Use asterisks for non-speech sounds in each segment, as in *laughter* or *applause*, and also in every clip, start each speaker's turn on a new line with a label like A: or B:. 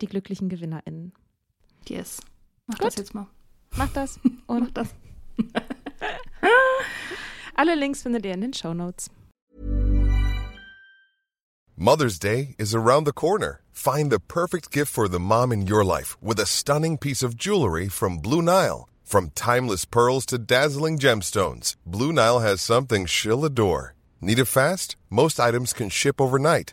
A: die glücklichen GewinnerInnen.
B: Yes. Mach Gut. das jetzt mal.
A: Mach das. *laughs* Und Mach das. *laughs* Alle Links findet ihr in den Show Notes.
C: Mother's Day is around the corner. Find the perfect gift for the mom in your life with a stunning piece of jewelry from Blue Nile. From timeless pearls to dazzling gemstones, Blue Nile has something she'll adore. Need it fast? Most items can ship overnight.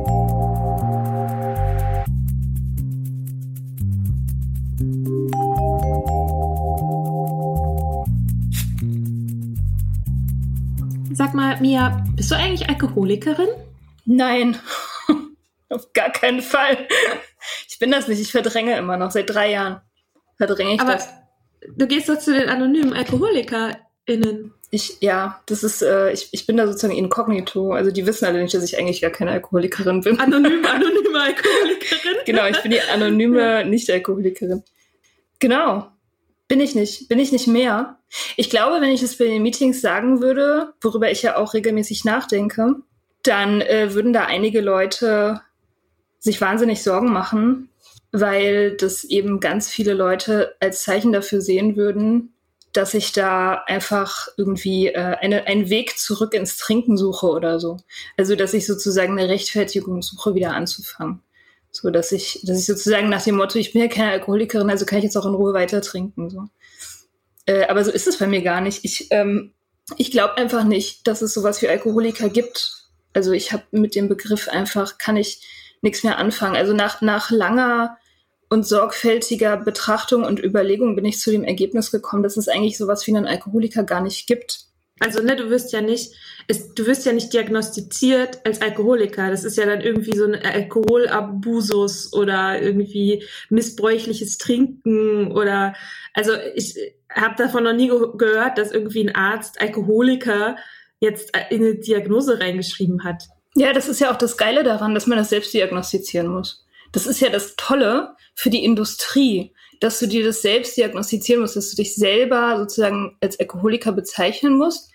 A: Sag mal, Mia, bist du eigentlich Alkoholikerin?
B: Nein, *laughs* auf gar keinen Fall. Ich bin das nicht. Ich verdränge immer noch. Seit drei Jahren verdränge ich
A: Aber
B: das.
A: Du gehst doch zu den anonymen AlkoholikerInnen.
B: Ich, ja, das ist, äh, ich, ich bin da sozusagen inkognito. Also die wissen alle nicht, dass ich eigentlich gar keine Alkoholikerin bin.
A: Anonym, *laughs* anonyme Alkoholikerin.
B: genau, ich bin die anonyme Nicht-Alkoholikerin. Genau. Bin ich nicht. Bin ich nicht mehr. Ich glaube, wenn ich es bei den Meetings sagen würde, worüber ich ja auch regelmäßig nachdenke, dann äh, würden da einige Leute sich wahnsinnig Sorgen machen, weil das eben ganz viele Leute als Zeichen dafür sehen würden, dass ich da einfach irgendwie äh, eine, einen Weg zurück ins Trinken suche oder so. Also dass ich sozusagen eine Rechtfertigung suche, wieder anzufangen. So, dass ich, dass ich sozusagen nach dem Motto, ich bin ja keine Alkoholikerin, also kann ich jetzt auch in Ruhe weiter trinken. So. Äh, aber so ist es bei mir gar nicht. Ich, ähm, ich glaube einfach nicht, dass es sowas wie Alkoholiker gibt. Also ich habe mit dem Begriff einfach, kann ich nichts mehr anfangen. Also nach, nach langer und sorgfältiger Betrachtung und Überlegung bin ich zu dem Ergebnis gekommen, dass es eigentlich sowas wie einen Alkoholiker gar nicht gibt.
A: Also, ne, du wirst ja nicht, ist, du wirst ja nicht diagnostiziert als Alkoholiker. Das ist ja dann irgendwie so ein Alkoholabusus oder irgendwie missbräuchliches Trinken oder, also ich habe davon noch nie ge gehört, dass irgendwie ein Arzt Alkoholiker jetzt in eine Diagnose reingeschrieben hat.
B: Ja, das ist ja auch das Geile daran, dass man das selbst diagnostizieren muss. Das ist ja das Tolle für die Industrie, dass du dir das selbst diagnostizieren musst, dass du dich selber sozusagen als Alkoholiker bezeichnen musst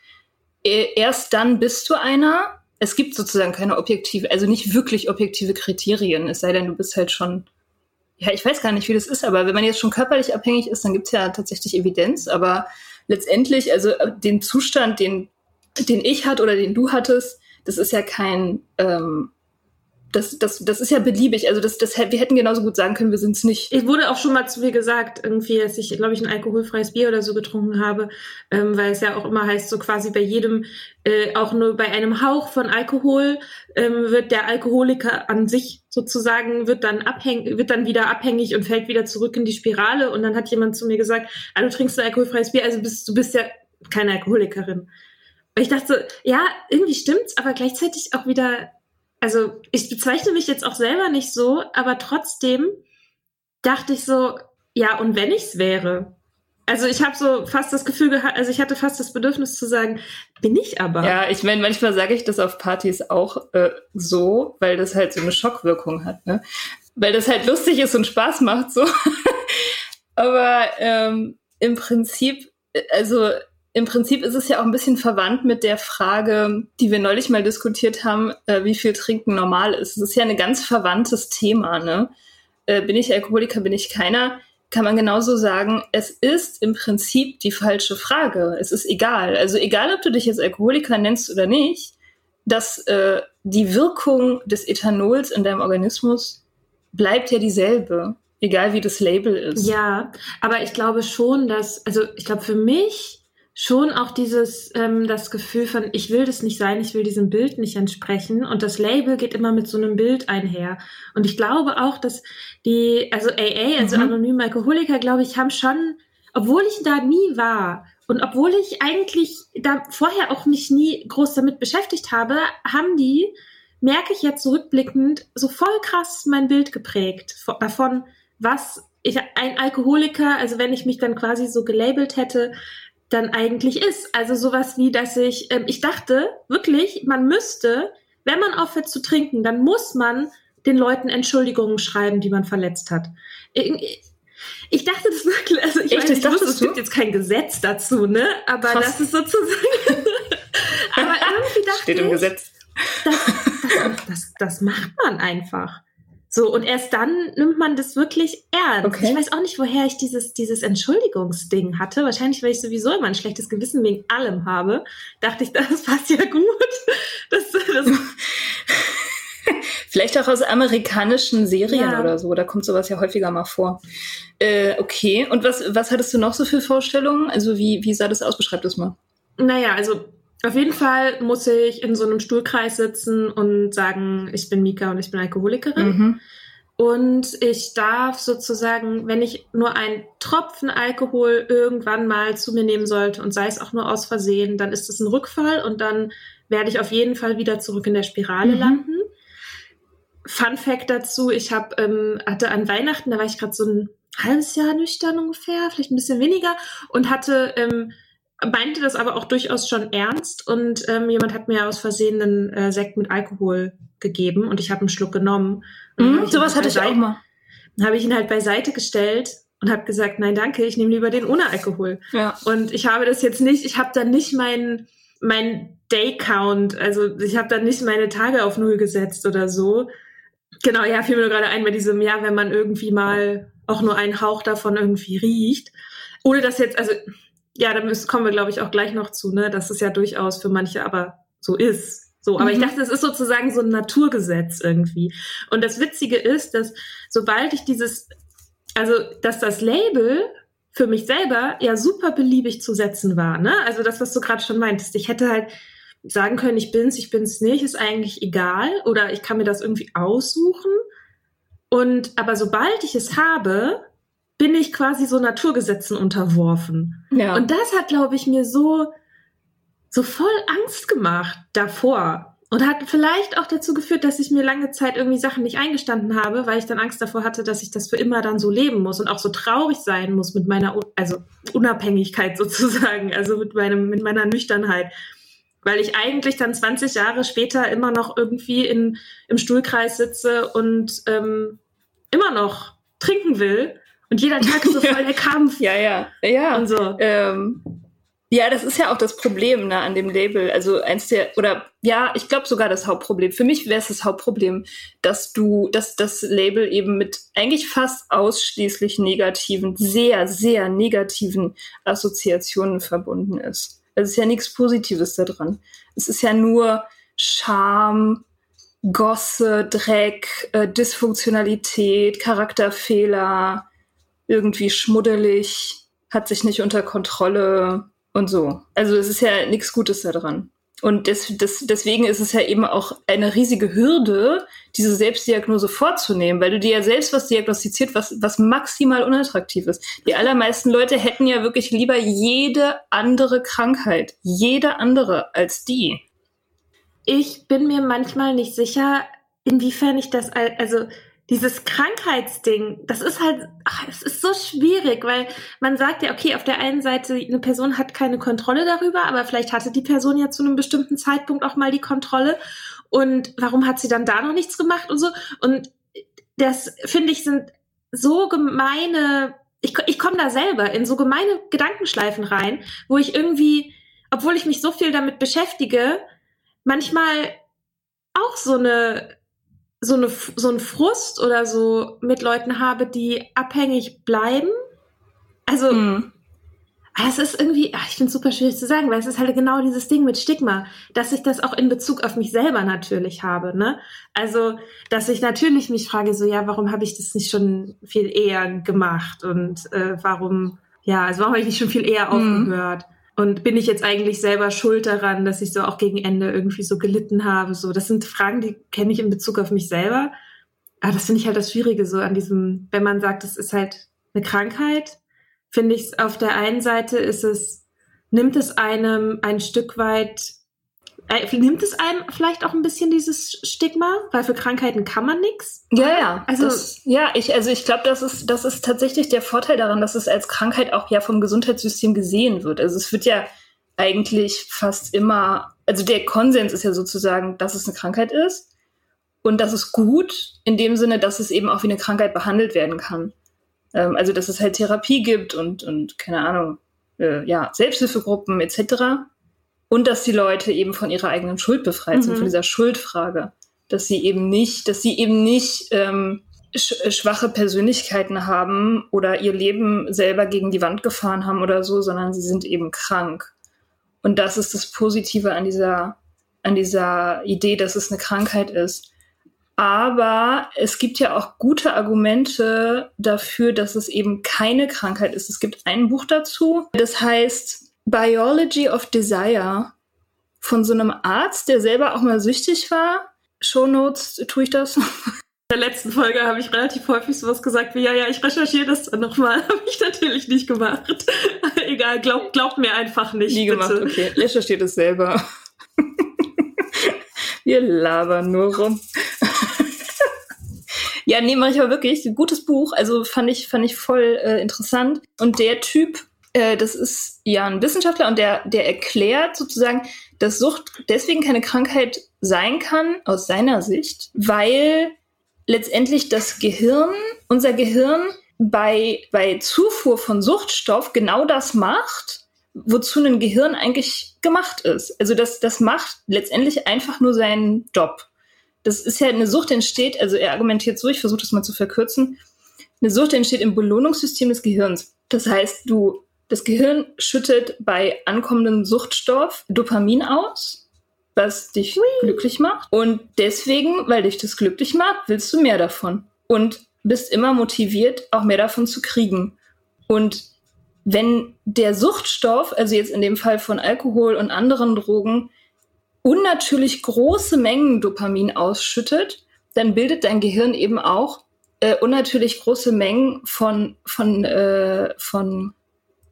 B: erst dann bist du einer. Es gibt sozusagen keine objektive, also nicht wirklich objektive Kriterien, es sei denn, du bist halt schon, ja, ich weiß gar nicht, wie das ist, aber wenn man jetzt schon körperlich abhängig ist, dann gibt es ja tatsächlich Evidenz, aber letztendlich, also äh, den Zustand, den, den ich hatte oder den du hattest, das ist ja kein, ähm, das, das, das ist ja beliebig. Also das, das, wir hätten genauso gut sagen können, wir sind es nicht.
A: Ich wurde auch schon mal zu mir gesagt, irgendwie, dass ich, glaube ich, ein alkoholfreies Bier oder so getrunken habe, ähm, weil es ja auch immer heißt, so quasi bei jedem, äh, auch nur bei einem Hauch von Alkohol ähm, wird der Alkoholiker an sich sozusagen wird dann abhängig, wird dann wieder abhängig und fällt wieder zurück in die Spirale. Und dann hat jemand zu mir gesagt, ah, du trinkst ein alkoholfreies Bier, also bist du bist ja keine Alkoholikerin. Ich dachte ja, irgendwie stimmt's, aber gleichzeitig auch wieder also ich bezeichne mich jetzt auch selber nicht so, aber trotzdem dachte ich so, ja, und wenn ich's wäre? Also ich habe so fast das Gefühl gehabt, also ich hatte fast das Bedürfnis zu sagen, bin ich aber.
B: Ja, ich meine, manchmal sage ich das auf Partys auch äh, so, weil das halt so eine Schockwirkung hat, ne? Weil das halt lustig ist und Spaß macht so. *laughs* aber ähm, im Prinzip, äh, also im Prinzip ist es ja auch ein bisschen verwandt mit der Frage, die wir neulich mal diskutiert haben, äh, wie viel Trinken normal ist. Es ist ja ein ganz verwandtes Thema, ne? Äh, bin ich Alkoholiker, bin ich keiner? kann man genauso sagen, es ist im Prinzip die falsche Frage. Es ist egal. Also egal, ob du dich jetzt Alkoholiker nennst oder nicht, dass äh, die Wirkung des Ethanols in deinem Organismus bleibt ja dieselbe, egal wie das Label ist.
A: Ja, aber ich glaube schon, dass, also ich glaube für mich schon auch dieses, ähm, das Gefühl von, ich will das nicht sein, ich will diesem Bild nicht entsprechen. Und das Label geht immer mit so einem Bild einher. Und ich glaube auch, dass die, also AA, also mhm. anonyme Alkoholiker, glaube ich, haben schon, obwohl ich da nie war und obwohl ich eigentlich da vorher auch mich nie groß damit beschäftigt habe, haben die, merke ich jetzt zurückblickend, so voll krass mein Bild geprägt davon, was ich, ein Alkoholiker, also wenn ich mich dann quasi so gelabelt hätte, dann eigentlich ist. Also sowas wie, dass ich, ähm, ich dachte wirklich, man müsste, wenn man aufhört zu trinken, dann muss man den Leuten Entschuldigungen schreiben, die man verletzt hat. Ich, ich dachte das wirklich, also ich, Echt, weiß, ich wusste, es gibt jetzt kein Gesetz dazu, ne? Aber Krass. das ist sozusagen. *laughs* aber irgendwie dachte
B: Steht im Gesetz.
A: Das, das, das, das macht man einfach. So, und erst dann nimmt man das wirklich ernst. Okay. Ich weiß auch nicht, woher ich dieses, dieses Entschuldigungsding hatte. Wahrscheinlich, weil ich sowieso immer ein schlechtes Gewissen wegen allem habe. Dachte ich, *laughs* das passt ja gut. Das, das *laughs*
B: Vielleicht auch aus amerikanischen Serien ja. oder so. Da kommt sowas ja häufiger mal vor. Äh, okay. Und was, was hattest du noch so für Vorstellungen? Also wie, wie sah das aus? Beschreib das mal.
A: Naja, also auf jeden Fall muss ich in so einem Stuhlkreis sitzen und sagen, ich bin Mika und ich bin Alkoholikerin. Mhm. Und ich darf sozusagen, wenn ich nur einen Tropfen Alkohol irgendwann mal zu mir nehmen sollte und sei es auch nur aus Versehen, dann ist es ein Rückfall und dann werde ich auf jeden Fall wieder zurück in der Spirale mhm. landen. Fun Fact dazu, ich hab, ähm, hatte an Weihnachten, da war ich gerade so ein halbes Jahr nüchtern ungefähr, vielleicht ein bisschen weniger und hatte ähm, meinte das aber auch durchaus schon ernst und ähm, jemand hat mir aus Versehen einen äh, Sekt mit Alkohol gegeben und ich habe einen Schluck genommen.
B: Mm, sowas halt hatte ich auch mal.
A: Habe ich ihn halt beiseite gestellt und habe gesagt, nein, danke, ich nehme lieber den ohne Alkohol. Ja. Und ich habe das jetzt nicht, ich habe dann nicht meinen mein Day Count, also ich habe dann nicht meine Tage auf null gesetzt oder so. Genau, ja, fiel mir gerade ein bei diesem Jahr, wenn man irgendwie mal auch nur einen Hauch davon irgendwie riecht. Ohne das jetzt, also ja, da müssen, kommen wir, glaube ich, auch gleich noch zu, ne, dass es ja durchaus für manche aber so ist. So, aber mhm. ich dachte, es ist sozusagen so ein Naturgesetz irgendwie. Und das Witzige ist, dass sobald ich dieses, also, dass das Label für mich selber ja super beliebig zu setzen war, ne? Also das, was du gerade schon meintest. Ich hätte halt sagen können, ich bin's, ich bin's nicht, ist eigentlich egal. Oder ich kann mir das irgendwie aussuchen. Und, aber sobald ich es habe, bin ich quasi so Naturgesetzen unterworfen. Ja. Und das hat, glaube ich, mir so, so voll Angst gemacht davor. Und hat vielleicht auch dazu geführt, dass ich mir lange Zeit irgendwie Sachen nicht eingestanden habe, weil ich dann Angst davor hatte, dass ich das für immer dann so leben muss und auch so traurig sein muss mit meiner, also Unabhängigkeit *laughs* sozusagen, also mit meinem, mit meiner Nüchternheit. Weil ich eigentlich dann 20 Jahre später immer noch irgendwie in, im Stuhlkreis sitze und ähm, immer noch trinken will und jeder Tag ist so *laughs* voll der Kampf.
B: Ja, ja, ja. Und so. Ähm, ja, das ist ja auch das Problem ne, an dem Label. Also eins der, oder ja, ich glaube sogar das Hauptproblem. Für mich wäre es das Hauptproblem, dass du, dass das Label eben mit eigentlich fast ausschließlich negativen, sehr, sehr negativen Assoziationen verbunden ist. Es ist ja nichts Positives daran. Es ist ja nur Scham, Gosse, Dreck, äh, Dysfunktionalität, Charakterfehler, irgendwie schmuddelig, hat sich nicht unter Kontrolle und so. Also es ist ja nichts Gutes daran. Und des, des, deswegen ist es ja eben auch eine riesige Hürde, diese Selbstdiagnose vorzunehmen, weil du dir ja selbst was diagnostiziert, was, was maximal unattraktiv ist. Die allermeisten Leute hätten ja wirklich lieber jede andere Krankheit, jede andere als die.
A: Ich bin mir manchmal nicht sicher, inwiefern ich das, also dieses Krankheitsding, das ist halt, ach, es ist so schwierig, weil man sagt ja, okay, auf der einen Seite, eine Person hat keine Kontrolle darüber, aber vielleicht hatte die Person ja zu einem bestimmten Zeitpunkt auch mal die Kontrolle. Und warum hat sie dann da noch nichts gemacht und so? Und das, finde ich, sind so gemeine, ich, ich komme da selber in so gemeine Gedankenschleifen rein, wo ich irgendwie, obwohl ich mich so viel damit beschäftige, manchmal auch so eine so, eine, so ein Frust oder so mit Leuten habe, die abhängig bleiben. Also, mm. es ist irgendwie, ach, ich finde es super schwierig zu sagen, weil es ist halt genau dieses Ding mit Stigma, dass ich das auch in Bezug auf mich selber natürlich habe. Ne? Also, dass ich natürlich mich frage, so, ja, warum habe ich das nicht schon viel eher gemacht und äh, warum, ja, also warum habe ich nicht schon viel eher mm. aufgehört? Und bin ich jetzt eigentlich selber schuld daran, dass ich so auch gegen Ende irgendwie so gelitten habe? So, das sind Fragen, die kenne ich in Bezug auf mich selber. Aber das finde ich halt das Schwierige so an diesem, wenn man sagt, es ist halt eine Krankheit, finde ich es auf der einen Seite ist es, nimmt es einem ein Stück weit nimmt es einem vielleicht auch ein bisschen dieses Stigma, weil für Krankheiten kann man nichts.
B: Ja, ja. Also das, ja, ich also ich glaube, das ist das ist tatsächlich der Vorteil daran, dass es als Krankheit auch ja vom Gesundheitssystem gesehen wird. Also es wird ja eigentlich fast immer, also der Konsens ist ja sozusagen, dass es eine Krankheit ist und das ist gut in dem Sinne, dass es eben auch wie eine Krankheit behandelt werden kann. Ähm, also dass es halt Therapie gibt und und keine Ahnung, äh, ja Selbsthilfegruppen etc und dass die Leute eben von ihrer eigenen Schuld befreit mhm. sind, von dieser Schuldfrage. Dass sie eben nicht, dass sie eben nicht ähm, sch schwache Persönlichkeiten haben oder ihr Leben selber gegen die Wand gefahren haben oder so, sondern sie sind eben krank. Und das ist das Positive an dieser, an dieser Idee, dass es eine Krankheit ist. Aber es gibt ja auch gute Argumente dafür, dass es eben keine Krankheit ist. Es gibt ein Buch dazu, das heißt Biology of Desire von so einem Arzt, der selber auch mal süchtig war. Shownotes, tue ich das?
A: In der letzten Folge habe ich relativ häufig sowas gesagt wie, ja, ja, ich recherchiere das dann nochmal. *laughs* Habe ich natürlich nicht gemacht. *laughs* Egal, glaubt glaub mir einfach nicht.
B: Nie bitte. gemacht, okay. Recherchiert es selber. *laughs* Wir labern nur rum. ja, nee, mache ich aber wirklich. Gutes Buch. Also fand ich, fand ich voll äh, interessant. Und der Typ äh, das ist ja ein Wissenschaftler und der, der erklärt sozusagen, dass Sucht deswegen keine Krankheit sein kann, aus seiner Sicht, weil letztendlich das Gehirn, unser Gehirn bei, bei Zufuhr von Suchtstoff genau das macht, wozu ein Gehirn eigentlich gemacht ist. Also das, das macht letztendlich einfach nur seinen Job. Das ist ja eine Sucht entsteht, also er argumentiert so, ich versuche das mal zu verkürzen. Eine Sucht entsteht im Belohnungssystem des Gehirns. Das heißt, du das Gehirn schüttet bei ankommendem Suchtstoff Dopamin aus, was dich Hui. glücklich macht. Und deswegen, weil dich das glücklich macht, willst du mehr davon. Und bist immer motiviert, auch mehr davon zu kriegen. Und wenn der Suchtstoff, also jetzt in dem Fall von Alkohol und anderen Drogen, unnatürlich große Mengen Dopamin ausschüttet, dann bildet dein Gehirn eben auch äh, unnatürlich große Mengen von, von, äh, von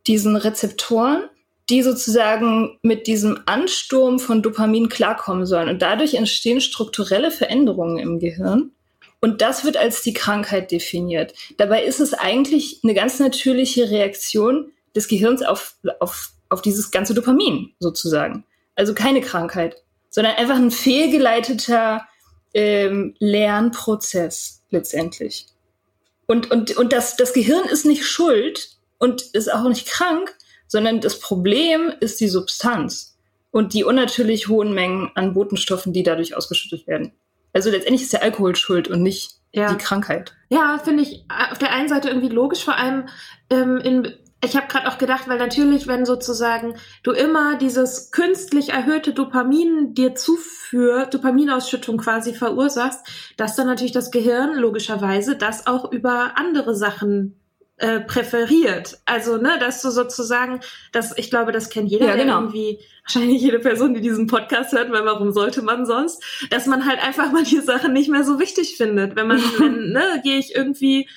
B: diesen Rezeptoren, die sozusagen mit diesem Ansturm von Dopamin klarkommen sollen. Und dadurch entstehen strukturelle Veränderungen im Gehirn. Und das wird als die Krankheit definiert. Dabei ist es eigentlich eine ganz natürliche Reaktion des Gehirns auf, auf, auf dieses ganze Dopamin sozusagen. Also keine Krankheit, sondern einfach ein fehlgeleiteter ähm, Lernprozess letztendlich. Und, und, und das, das Gehirn ist nicht schuld und ist auch nicht krank, sondern das Problem ist die Substanz und die unnatürlich hohen Mengen an Botenstoffen, die dadurch ausgeschüttet werden. Also letztendlich ist der Alkohol schuld und nicht ja. die Krankheit.
A: Ja, finde ich auf der einen Seite irgendwie logisch, vor allem ähm, in ich habe gerade auch gedacht, weil natürlich, wenn sozusagen du immer dieses künstlich erhöhte Dopamin dir zuführt, Dopaminausschüttung quasi verursachst, dass dann natürlich das Gehirn logischerweise das auch über andere Sachen äh, präferiert. Also, ne, dass du sozusagen, das, ich glaube, das kennt jeder, ja, genau. irgendwie, wahrscheinlich jede Person, die diesen Podcast hört, weil warum sollte man sonst, dass man halt einfach mal die Sachen nicht mehr so wichtig findet. Wenn man, *laughs* wenn, ne, gehe ich irgendwie,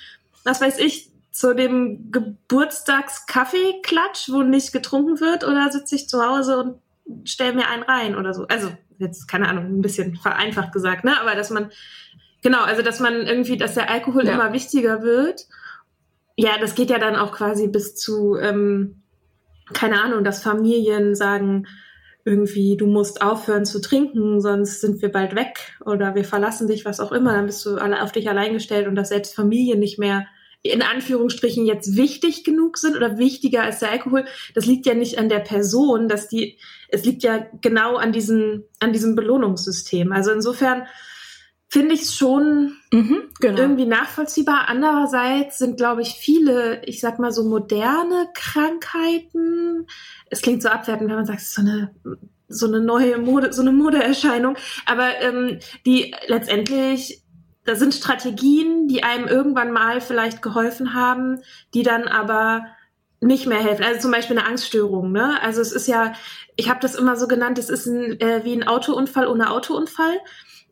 A: was weiß ich, zu dem Geburtstagskaffeeklatsch, wo nicht getrunken wird, oder sitze ich zu Hause und stell mir einen rein oder so. Also jetzt keine Ahnung, ein bisschen vereinfacht gesagt, ne? Aber dass man, genau, also dass man irgendwie, dass der Alkohol ja. immer wichtiger wird. Ja, das geht ja dann auch quasi bis zu, ähm, keine Ahnung, dass Familien sagen, irgendwie, du musst aufhören zu trinken, sonst sind wir bald weg oder wir verlassen dich, was auch immer, dann bist du alle auf dich allein gestellt und dass selbst Familien nicht mehr in Anführungsstrichen jetzt wichtig genug sind oder wichtiger als der Alkohol, das liegt ja nicht an der Person, dass die, es liegt ja genau an diesem, an diesem Belohnungssystem. Also insofern finde ich es schon mhm, genau. irgendwie nachvollziehbar. Andererseits sind, glaube ich, viele, ich sag mal so moderne Krankheiten, es klingt so abwertend, wenn man sagt, es ist so eine so eine neue Mode, so eine Modeerscheinung, aber ähm, die letztendlich da sind Strategien, die einem irgendwann mal vielleicht geholfen haben, die dann aber nicht mehr helfen. Also zum Beispiel eine Angststörung. Ne? Also es ist ja, ich habe das immer so genannt, es ist ein, äh, wie ein Autounfall ohne Autounfall.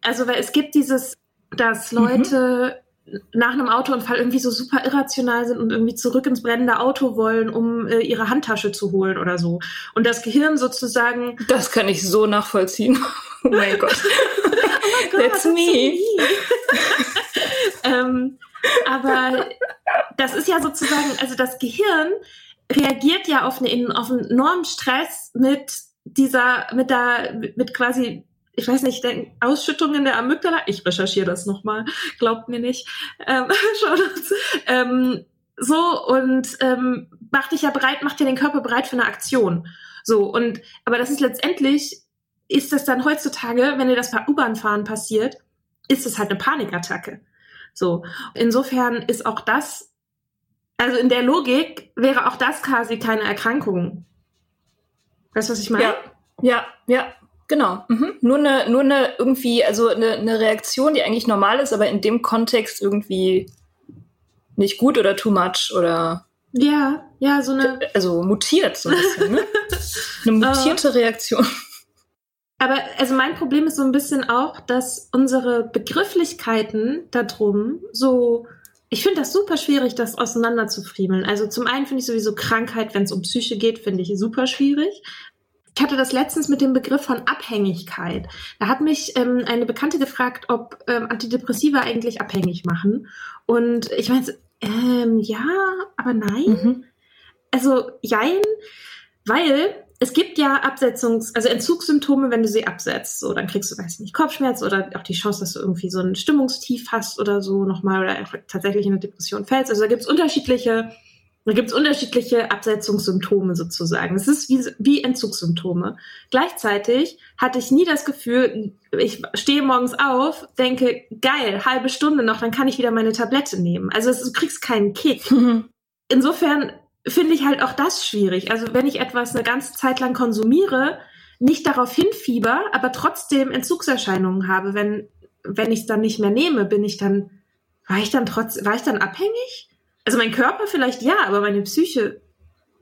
A: Also weil es gibt dieses, dass mhm. Leute mhm. nach einem Autounfall irgendwie so super irrational sind und irgendwie zurück ins brennende Auto wollen, um äh, ihre Handtasche zu holen oder so. Und das Gehirn sozusagen.
B: Das kann ich so nachvollziehen. oh mein *laughs* Gott.
A: oh Gott, That's me. *laughs* ähm, aber das ist ja sozusagen, also das Gehirn reagiert ja auf, eine, auf einen enormen Stress mit dieser, mit der, mit quasi, ich weiß nicht, Ausschüttungen der Amygdala. Ich recherchiere das nochmal, glaubt mir nicht. Ähm. *laughs* Ähm, so und ähm, macht dich ja bereit, macht ja den Körper bereit für eine Aktion. So und aber das ist letztendlich ist das dann heutzutage, wenn dir das bei U-Bahn-Fahren passiert, ist es halt eine Panikattacke. So. Insofern ist auch das, also in der Logik wäre auch das quasi keine Erkrankung. Weißt du, was ich meine?
B: Ja, ja, ja, genau. Mhm. Nur eine, nur eine irgendwie, also eine, eine Reaktion, die eigentlich normal ist, aber in dem Kontext irgendwie nicht gut oder too much oder
A: ja, ja, so eine.
B: Also mutiert so ein bisschen, ne? *laughs* Eine mutierte Reaktion.
A: Aber also mein Problem ist so ein bisschen auch, dass unsere Begrifflichkeiten darum so, ich finde das super schwierig, das auseinanderzufriemeln. Also zum einen finde ich sowieso Krankheit, wenn es um Psyche geht, finde ich super schwierig. Ich hatte das letztens mit dem Begriff von Abhängigkeit. Da hat mich ähm, eine Bekannte gefragt, ob ähm, Antidepressiva eigentlich abhängig machen. Und ich meine, ähm, ja, aber nein. Mhm. Also jein, weil es gibt ja Absetzungs-, also Entzugssymptome, wenn du sie absetzt. So, dann kriegst du, weiß ich nicht, Kopfschmerz oder auch die Chance, dass du irgendwie so ein Stimmungstief hast oder so nochmal oder tatsächlich in eine Depression fällst. Also da gibt's unterschiedliche, da gibt's unterschiedliche Absetzungssymptome sozusagen. Es ist wie, wie Entzugssymptome. Gleichzeitig hatte ich nie das Gefühl, ich stehe morgens auf, denke, geil, halbe Stunde noch, dann kann ich wieder meine Tablette nehmen. Also es, du kriegst keinen Kick. Mhm. Insofern finde ich halt auch das schwierig. Also wenn ich etwas eine ganze Zeit lang konsumiere, nicht darauf hinfieber, aber trotzdem Entzugserscheinungen habe, wenn, wenn ich es dann nicht mehr nehme, bin ich dann, war ich dann trotz, war ich dann abhängig? Also mein Körper vielleicht ja, aber meine Psyche,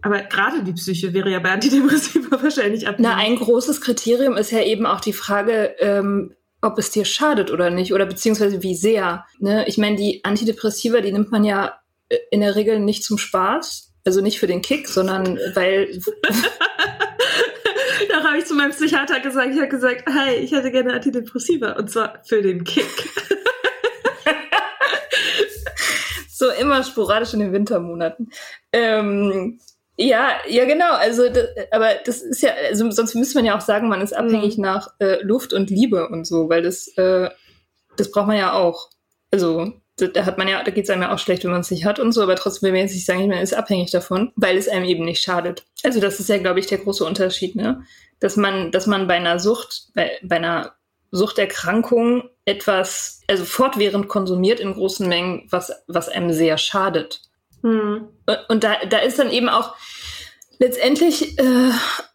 A: aber gerade die Psyche wäre ja bei Antidepressiva *laughs* wahrscheinlich abhängig.
B: Na, ein großes Kriterium ist ja eben auch die Frage, ähm, ob es dir schadet oder nicht, oder beziehungsweise wie sehr. Ne? Ich meine, die Antidepressiva, die nimmt man ja äh, in der Regel nicht zum Spaß, also nicht für den Kick, sondern weil. *laughs*
A: da habe ich zu meinem Psychiater gesagt, ich habe gesagt, hi, ich hätte gerne Antidepressiva und zwar für den Kick. *laughs*
B: so immer sporadisch in den Wintermonaten. Ähm, ja, ja, genau. Also, das, aber das ist ja, also sonst müsste man ja auch sagen, man ist abhängig mhm. nach äh, Luft und Liebe und so, weil das, äh, das braucht man ja auch. Also da hat man ja, da geht es einem ja auch schlecht, wenn man es nicht hat und so, aber trotzdem will man jetzt nicht sagen, man ist abhängig davon, weil es einem eben nicht schadet. Also das ist ja, glaube ich, der große Unterschied, ne? Dass man, dass man bei einer Sucht, bei, bei einer Suchterkrankung etwas, also fortwährend konsumiert in großen Mengen, was, was einem sehr schadet. Hm. Und, und da, da ist dann eben auch, letztendlich äh,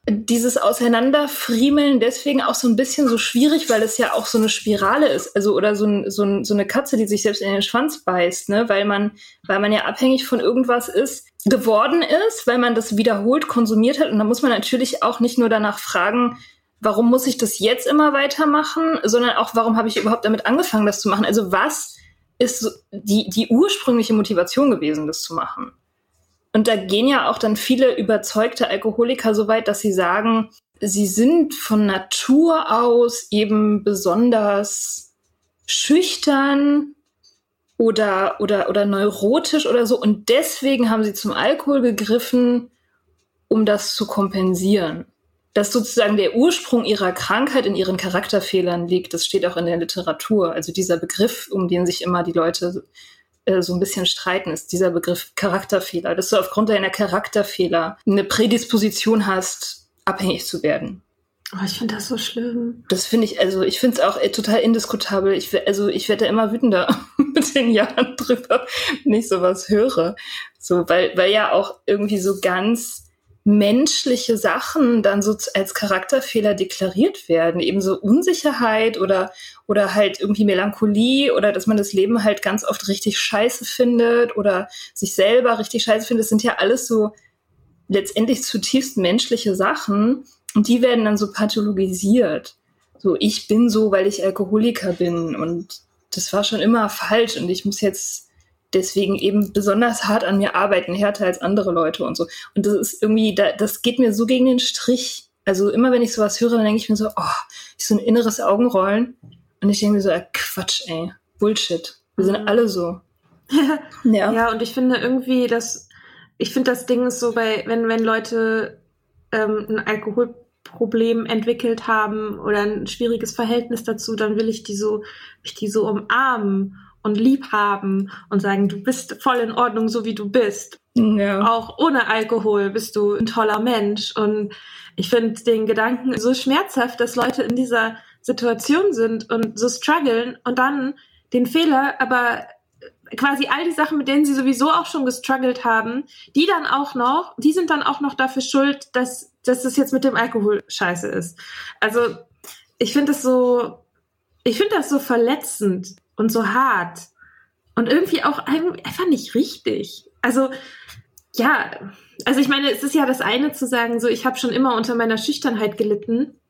B: dieses Auseinanderfriemeln deswegen auch so ein bisschen so schwierig, weil es ja auch so eine Spirale ist, also oder so, ein, so, ein, so eine Katze, die sich selbst in den Schwanz beißt, ne? weil man, weil man ja abhängig von irgendwas ist, geworden ist, weil man das wiederholt konsumiert hat und da muss man natürlich auch nicht nur danach fragen, warum muss ich das jetzt immer weitermachen, sondern auch, warum habe ich überhaupt damit angefangen, das zu machen? Also was ist die, die ursprüngliche Motivation gewesen, das zu machen? Und da gehen ja auch dann viele überzeugte Alkoholiker so weit, dass sie sagen, sie sind von Natur aus eben besonders schüchtern oder, oder, oder neurotisch oder so. Und deswegen haben sie zum Alkohol gegriffen, um das zu kompensieren. Dass sozusagen der Ursprung ihrer Krankheit in ihren Charakterfehlern liegt, das steht auch in der Literatur. Also dieser Begriff, um den sich immer die Leute äh, so ein bisschen streiten, ist dieser Begriff Charakterfehler. Dass du aufgrund deiner Charakterfehler eine Prädisposition hast, abhängig zu werden.
A: Oh, ich finde das so schlimm.
B: Das finde ich, also ich finde es auch äh, total indiskutabel. Ich, also ich werde immer wütender *laughs* mit den Jahren drüber, wenn ich sowas höre. So, weil, weil ja auch irgendwie so ganz menschliche Sachen dann so als Charakterfehler deklariert werden. Eben so Unsicherheit oder, oder halt irgendwie Melancholie oder dass man das Leben halt ganz oft richtig scheiße findet oder sich selber richtig scheiße findet. Das sind ja alles so letztendlich zutiefst menschliche Sachen und die werden dann so pathologisiert. So, ich bin so, weil ich Alkoholiker bin und das war schon immer falsch und ich muss jetzt deswegen eben besonders hart an mir arbeiten, härter als andere Leute und so. Und das ist irgendwie, das geht mir so gegen den Strich. Also immer wenn ich sowas höre, dann denke ich mir so, oh, ich so ein inneres Augenrollen. Und ich denke mir so, äh, Quatsch, ey, Bullshit. Wir sind mhm. alle so. *laughs*
A: ja. ja, und ich finde irgendwie, dass, ich finde das Ding ist so bei, wenn, wenn Leute ähm, ein Alkoholproblem entwickelt haben oder ein schwieriges Verhältnis dazu, dann will ich die so, ich die so umarmen und lieb haben und sagen, du bist voll in Ordnung, so wie du bist. Ja. Auch ohne Alkohol bist du ein toller Mensch. Und ich finde den Gedanken so schmerzhaft, dass Leute in dieser Situation sind und so strugglen und dann den Fehler, aber quasi all die Sachen, mit denen sie sowieso auch schon gestruggelt haben, die dann auch noch, die sind dann auch noch dafür schuld, dass, dass das jetzt mit dem Alkohol scheiße ist. Also ich finde das so, ich finde das so verletzend und so hart und irgendwie auch einfach nicht richtig. Also ja, also ich meine, es ist ja das eine zu sagen, so ich habe schon immer unter meiner Schüchternheit gelitten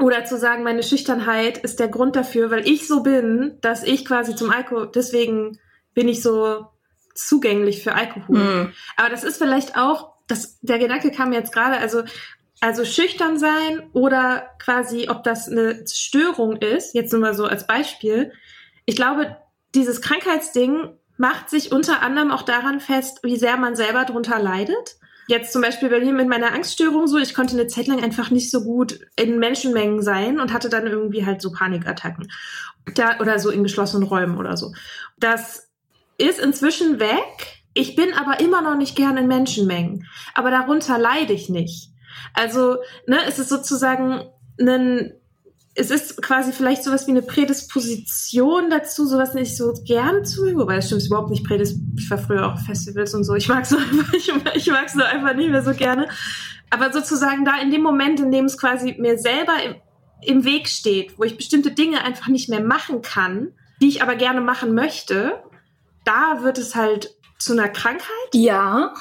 A: oder zu sagen, meine Schüchternheit ist der Grund dafür, weil ich so bin, dass ich quasi zum Alkohol, deswegen bin ich so zugänglich für Alkohol. Mhm. Aber das ist vielleicht auch, das, der Gedanke kam jetzt gerade, also also schüchtern sein oder quasi, ob das eine Störung ist, jetzt nur mal so als Beispiel, ich glaube, dieses Krankheitsding macht sich unter anderem auch daran fest, wie sehr man selber drunter leidet. Jetzt zum Beispiel bei mir mit meiner Angststörung so, ich konnte eine Zeit lang einfach nicht so gut in Menschenmengen sein und hatte dann irgendwie halt so Panikattacken. Da, oder so in geschlossenen Räumen oder so. Das ist inzwischen weg. Ich bin aber immer noch nicht gern in Menschenmengen. Aber darunter leide ich nicht. Also, ne, es ist sozusagen ein es ist quasi vielleicht sowas wie eine Prädisposition dazu, sowas nicht so gerne zu mögen, wobei das stimmt überhaupt nicht Prädis. Ich war früher auch auf Festivals und so. Ich mag es *laughs* nur einfach, ich, ich mag es einfach nicht mehr so gerne. Aber sozusagen da in dem Moment, in dem es quasi mir selber im, im Weg steht, wo ich bestimmte Dinge einfach nicht mehr machen kann, die ich aber gerne machen möchte, da wird es halt zu einer Krankheit.
B: Ja.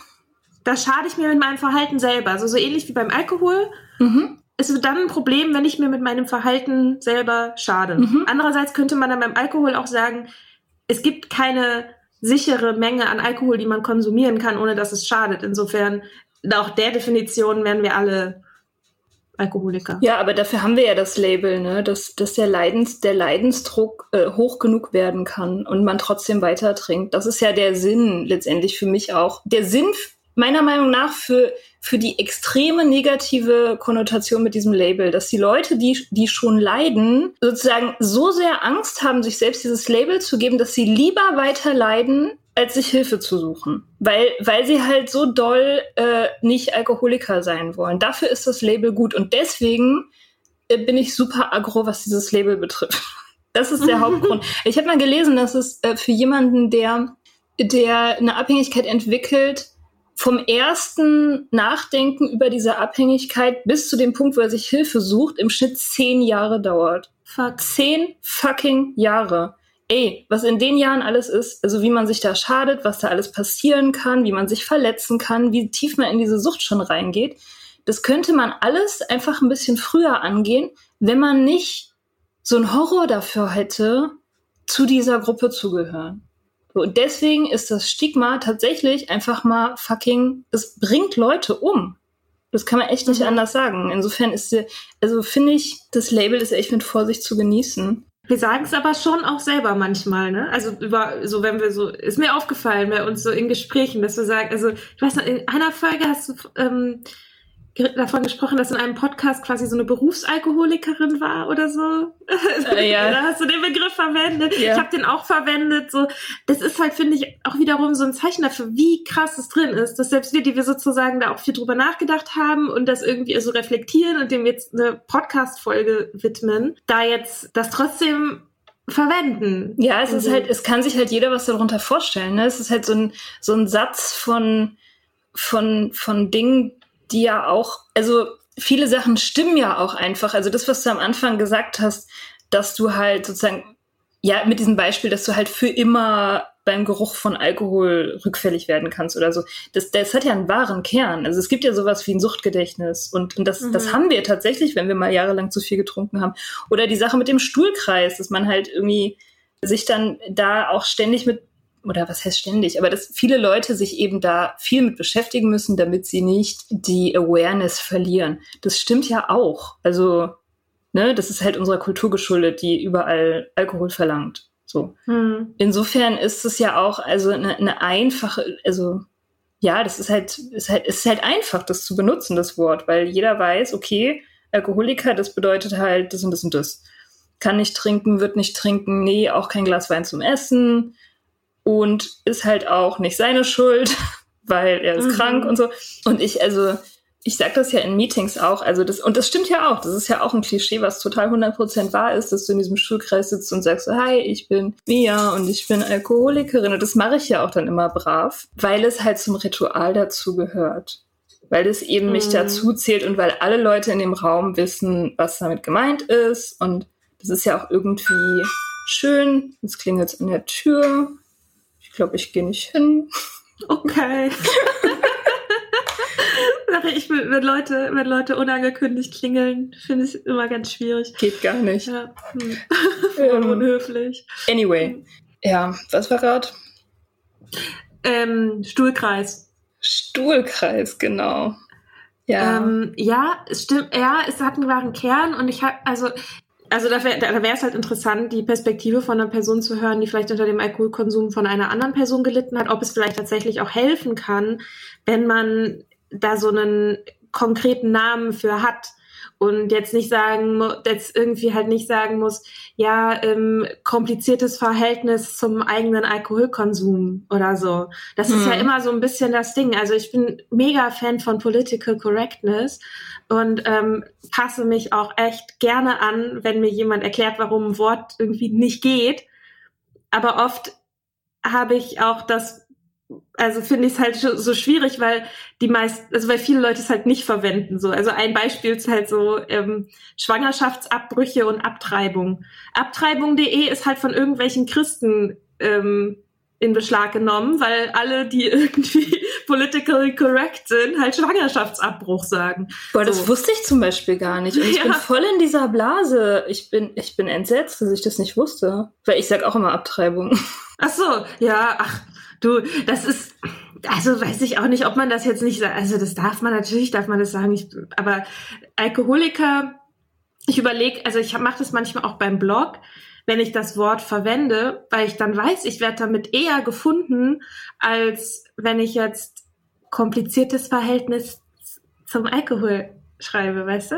A: Da schade ich mir mit meinem Verhalten selber. Also so ähnlich wie beim Alkohol. Mhm es wird dann ein Problem, wenn ich mir mit meinem Verhalten selber schade. Mhm. Andererseits könnte man dann beim Alkohol auch sagen, es gibt keine sichere Menge an Alkohol, die man konsumieren kann, ohne dass es schadet. Insofern, auch der Definition wären wir alle Alkoholiker.
B: Ja, aber dafür haben wir ja das Label, ne? dass, dass der, Leidens, der Leidensdruck äh, hoch genug werden kann und man trotzdem weiter trinkt. Das ist ja der Sinn letztendlich für mich auch. Der Sinn meiner Meinung nach für, für die extreme negative Konnotation mit diesem Label, dass die Leute, die, die schon leiden, sozusagen so sehr Angst haben, sich selbst dieses Label zu geben, dass sie lieber weiter leiden, als sich Hilfe zu suchen. Weil, weil sie halt so doll äh, nicht Alkoholiker sein wollen. Dafür ist das Label gut. Und deswegen äh, bin ich super aggro, was dieses Label betrifft. *laughs* Das ist der Hauptgrund. Ich habe mal gelesen, dass es äh, für jemanden, der, der eine Abhängigkeit entwickelt, vom ersten Nachdenken über diese Abhängigkeit bis zu dem Punkt, wo er sich Hilfe sucht, im Schnitt zehn Jahre dauert. Fuck. Zehn fucking Jahre. Ey, was in den Jahren alles ist, also wie man sich da schadet, was da alles passieren kann, wie man sich verletzen kann, wie tief man in diese Sucht schon reingeht, das könnte man alles einfach ein bisschen früher angehen, wenn man nicht so einen Horror dafür hätte, zu dieser Gruppe zu gehören. Und deswegen ist das Stigma tatsächlich einfach mal fucking, es bringt Leute um. Das kann man echt nicht
A: Mhm.
B: anders sagen. Insofern ist, also finde ich, das Label ist echt mit Vorsicht zu genießen.
A: Wir sagen es aber schon auch selber manchmal, ne? Also über, so wenn wir so, ist mir aufgefallen bei uns so in Gesprächen, dass wir sagen, also ich weiß noch, in einer Folge hast du ähm, davon gesprochen, dass in einem Podcast quasi so eine Berufsalkoholikerin war oder so.
B: Äh, ja. *laughs*
A: da hast du den Begriff verwendet.
B: Ja.
A: Ich habe den auch verwendet. So, das ist halt, finde ich, auch wiederum so ein Zeichen dafür, wie krass es drin ist, dass selbst wir, die wir sozusagen da auch viel drüber nachgedacht haben und das irgendwie so reflektieren und dem jetzt eine Podcast-Folge widmen, da jetzt das trotzdem verwenden.
B: Ja, es ist
A: Mhm.
B: halt, es kann sich halt jeder was darunter vorstellen. Ne? Es ist halt so ein, so ein Satz von, von, von Dingen, die ja auch, also viele Sachen stimmen ja auch einfach. Also das, was du am Anfang gesagt hast, dass du halt sozusagen, ja, mit diesem Beispiel, dass du halt für immer beim Geruch von Alkohol rückfällig werden kannst oder so. Das, das hat ja einen wahren Kern. Also es gibt ja sowas wie ein Suchtgedächtnis und, und das, das
A: Mhm.
B: haben wir tatsächlich, wenn wir mal jahrelang zu viel getrunken haben. Oder die Sache mit dem Stuhlkreis, dass man halt irgendwie sich dann da auch ständig mit, oder was heißt ständig, aber dass viele Leute sich eben da viel mit beschäftigen müssen, damit sie nicht die Awareness verlieren. Das stimmt ja auch. Also, ne, das ist halt unserer Kultur geschuldet, die überall Alkohol verlangt. So.
A: Hm.
B: Insofern ist es ja auch also eine, eine einfache, also ja, das ist halt, ist halt, ist halt einfach, das zu benutzen, das Wort, weil jeder weiß, okay, Alkoholiker, das bedeutet halt das und das und das. Kann nicht trinken, wird nicht trinken, nee, auch kein Glas Wein zum Essen und ist halt auch nicht seine Schuld, *laughs* weil er ist
A: Mhm.
B: krank und so. Und ich, also, ich sag das ja in Meetings auch, also das, und das stimmt ja auch, das ist ja auch ein Klischee, was total 100% wahr ist, dass du in diesem Schulkreis sitzt und sagst so, hi, ich bin Mia und ich bin Alkoholikerin und das mache ich ja auch dann immer brav, weil es halt zum Ritual dazu gehört. Weil es eben mich
A: Mhm.
B: dazu zählt und weil alle Leute in dem Raum wissen, was damit gemeint ist und das ist ja auch irgendwie schön. Jetzt klingelt an der Tür. Ich glaube, ich gehe nicht hin. *laughs*
A: Okay. *laughs* Sache, ich wenn Leute, wenn Leute unangekündigt klingeln, finde ich immer ganz schwierig.
B: Geht gar nicht.
A: Ja. Hm. *laughs*
B: Ähm.
A: Unhöflich.
B: Anyway. Ja, was war gerade?
A: Ähm, Stuhlkreis.
B: Stuhlkreis, genau. Ja.
A: Ähm, ja, es stimmt, ja, es hat einen wahren Kern und ich habe, also, also da wäre es halt interessant, die Perspektive von einer Person zu hören, die vielleicht unter dem Alkoholkonsum von einer anderen Person gelitten hat, ob es vielleicht tatsächlich auch helfen kann, wenn man da so einen konkreten Namen für hat und jetzt nicht sagen, jetzt irgendwie halt nicht sagen muss, ja, ähm, kompliziertes Verhältnis zum eigenen Alkoholkonsum oder so. Das ist ja
B: Mhm.
A: immer so ein bisschen das Ding. Also ich bin mega Fan von Political Correctness und ähm, passe mich auch echt gerne an, wenn mir jemand erklärt, warum ein Wort irgendwie nicht geht. Aber oft habe ich auch das, also finde ich es halt so schwierig, weil die meisten, also weil viele Leute es halt nicht verwenden. So, also ein Beispiel ist halt so ähm, Schwangerschaftsabbrüche und Abtreibung. Abtreibung.de ist halt von irgendwelchen Christen ähm, in Beschlag genommen, weil alle, die *laughs* irgendwie politically correct sind, halt Schwangerschaftsabbruch sagen.
B: Boah, das
A: so.
B: wusste ich zum Beispiel gar nicht. Und ich *laughs*
A: Ja.
B: bin voll in dieser Blase. Ich bin, ich bin entsetzt, dass ich das nicht wusste. Weil ich sag auch immer Abtreibung. *laughs*
A: Ach so, ja, ach, du, das ist, also weiß ich auch nicht, ob man das jetzt nicht, also das darf man natürlich, darf man das sagen, ich, aber Alkoholiker, ich überlege, also ich mache das manchmal auch beim Blog, wenn ich das Wort verwende, weil ich dann weiß, ich werde damit eher gefunden, als wenn ich jetzt kompliziertes Verhältnis zum Alkohol schreibe, weißt du?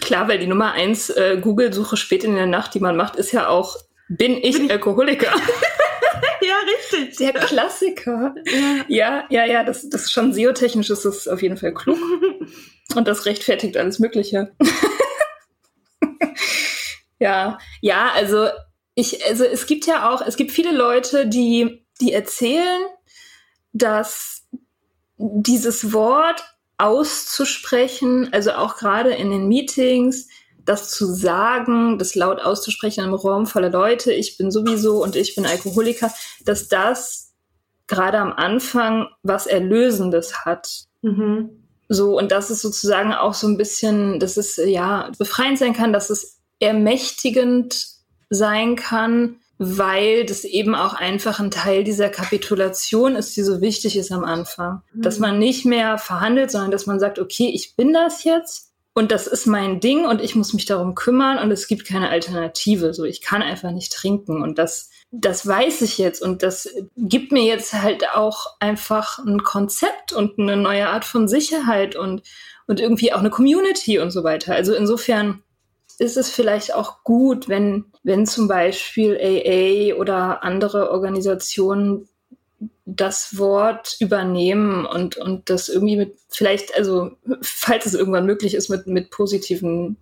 B: Klar, weil die Nummer eins äh, Google-Suche spät in der Nacht, die man macht, ist ja auch, bin ich
A: Bin ich-
B: Alkoholiker? *laughs*
A: Richtig. *laughs*
B: Der Klassiker.
A: Ja.
B: Ja, ja, ja, das, das ist schon SEO-technisch ist das auf jeden Fall klug. *laughs* Und das rechtfertigt alles Mögliche. *laughs* ja, ja, also ich, also es gibt ja auch, es gibt viele Leute, die, die erzählen, dass dieses Wort auszusprechen, also auch gerade in den Meetings, das zu sagen, das laut auszusprechen in einem Raum voller Leute, ich bin sowieso und ich bin Alkoholiker, dass das gerade am Anfang was Erlösendes hat.
A: Mhm.
B: So, und dass es sozusagen auch so ein bisschen, dass es ja befreiend sein kann, dass es ermächtigend sein kann, weil das eben auch einfach ein Teil dieser Kapitulation ist, die so wichtig ist am Anfang. Mhm. Dass man nicht mehr verhandelt, sondern dass man sagt, okay, ich bin das jetzt und das ist mein Ding und ich muss mich darum kümmern und es gibt keine Alternative. So, ich kann einfach nicht trinken und das, das weiß ich jetzt und das gibt mir jetzt halt auch einfach ein Konzept und eine neue Art von Sicherheit und, und irgendwie auch eine Community und so weiter. Also insofern ist es vielleicht auch gut, wenn, wenn zum Beispiel AA oder andere Organisationen das Wort übernehmen und, und das irgendwie mit, vielleicht, also, falls es irgendwann möglich ist, mit, mit positiven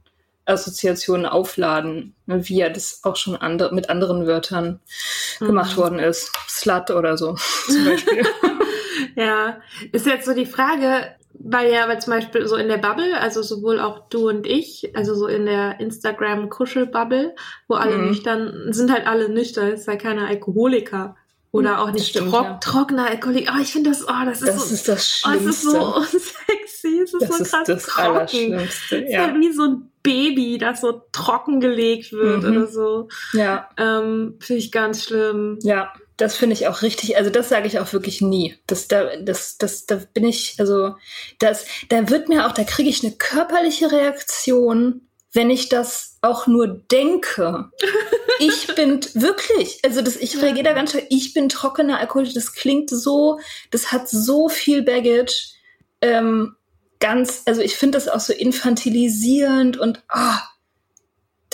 B: Assoziationen aufladen, ne, wie ja das auch schon andre, mit anderen Wörtern mhm. gemacht worden ist. Slut oder so *laughs* zum Beispiel. *laughs*
A: ja, ist jetzt so die Frage, weil ja, weil zum Beispiel so in der Bubble, also sowohl auch du und ich, also so in der Instagram-Kuschel-Bubble, wo alle mhm. nüchtern, sind halt alle nüchtern, ist halt keine Alkoholiker. Oder auch nicht stimmt, trock, ja. trockener Alkoholik. Oh, ich finde das, oh, das ist
B: das
A: so,
B: ist das Schlimmste. Oh, es ist so
A: unsexy, *laughs* es ist das so krass ist das trocken. Ja. Es ist halt wie so ein Baby, das so trockengelegt wird mhm. oder so.
B: Ja.
A: Ähm, finde ich ganz schlimm.
B: Ja. Das finde ich auch richtig, also das sage ich auch wirklich nie. Das, da, das, das, da bin ich, also das, da wird mir auch, da kriege ich eine körperliche Reaktion, wenn ich das auch nur denke. *laughs* ich bin wirklich, also das, ich reagiere da ganz schön, ich bin trockener Alkoholiker, das klingt so, das hat so viel Baggage. Ähm, ganz, also ich finde das auch so infantilisierend und ah,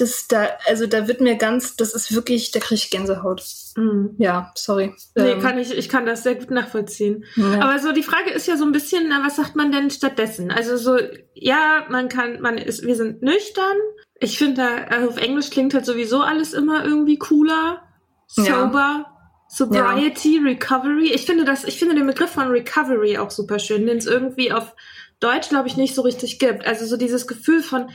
B: das da, also da wird mir ganz, das ist wirklich, da kriege ich Gänsehaut. Mhm. Ja, sorry.
A: Nee, ähm, kann ich, ich kann das sehr gut nachvollziehen. Ja. Aber so die Frage ist ja so ein bisschen, na, was sagt man denn stattdessen? Also so, ja, man kann, man ist, wir sind nüchtern. Ich finde da, also auf Englisch klingt halt sowieso alles immer irgendwie cooler. Sober. Ja. Sobriety, ja. Recovery. Ich finde das, ich finde den Begriff von Recovery auch super schön, den es irgendwie auf Deutsch, glaube ich, nicht so richtig gibt. Also so dieses Gefühl von,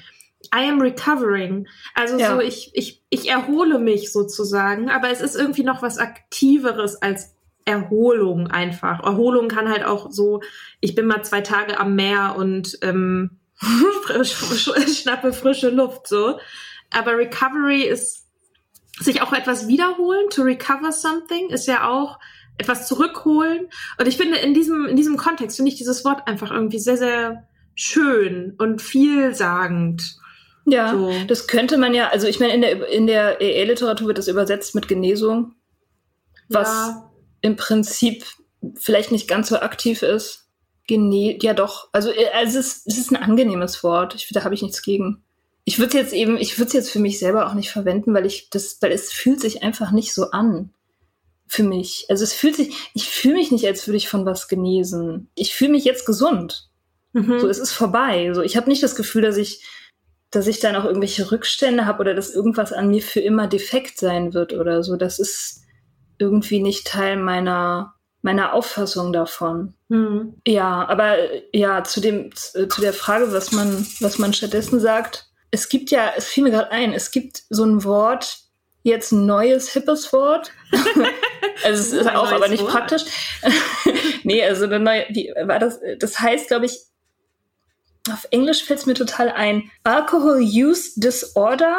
A: I am recovering. Also ja. so, ich, ich, ich erhole mich sozusagen, aber es ist irgendwie noch was Aktiveres als Erholung einfach. Erholung kann halt auch so, ich bin mal zwei Tage am Meer und ähm, *laughs* schnappe frische Luft so. Aber Recovery ist sich auch etwas wiederholen, to recover something, ist ja auch etwas zurückholen. Und ich finde, in diesem, in diesem Kontext finde ich dieses Wort einfach irgendwie sehr, sehr schön und vielsagend.
B: Ja, so. das könnte man ja, also ich meine, in der, in der EE-Literatur wird das übersetzt mit Genesung, was ja. im Prinzip vielleicht nicht ganz so aktiv ist. Gene ja doch, also, äh, also es, ist, es ist ein angenehmes Wort. Ich, da habe ich nichts gegen. Ich würde es jetzt eben, ich würde es jetzt für mich selber auch nicht verwenden, weil ich das, weil es fühlt sich einfach nicht so an für mich. Also es fühlt sich, ich fühle mich nicht, als würde ich von was genesen. Ich fühle mich jetzt gesund. Mhm. So, es ist vorbei. So, ich habe nicht das Gefühl, dass ich dass ich dann auch irgendwelche Rückstände habe oder dass irgendwas an mir für immer defekt sein wird oder so. Das ist irgendwie nicht Teil meiner meiner Auffassung davon. Mhm. Ja, aber ja, zu dem zu der Frage, was man was man stattdessen sagt, es gibt ja, es fiel mir gerade ein, es gibt so ein Wort, jetzt ein neues hippes Wort. *laughs* also es ist auch aber nicht Wort. praktisch. *laughs* nee, also eine neue, die war das das heißt, glaube ich, auf Englisch fällt es mir total ein. Alcohol Use Disorder.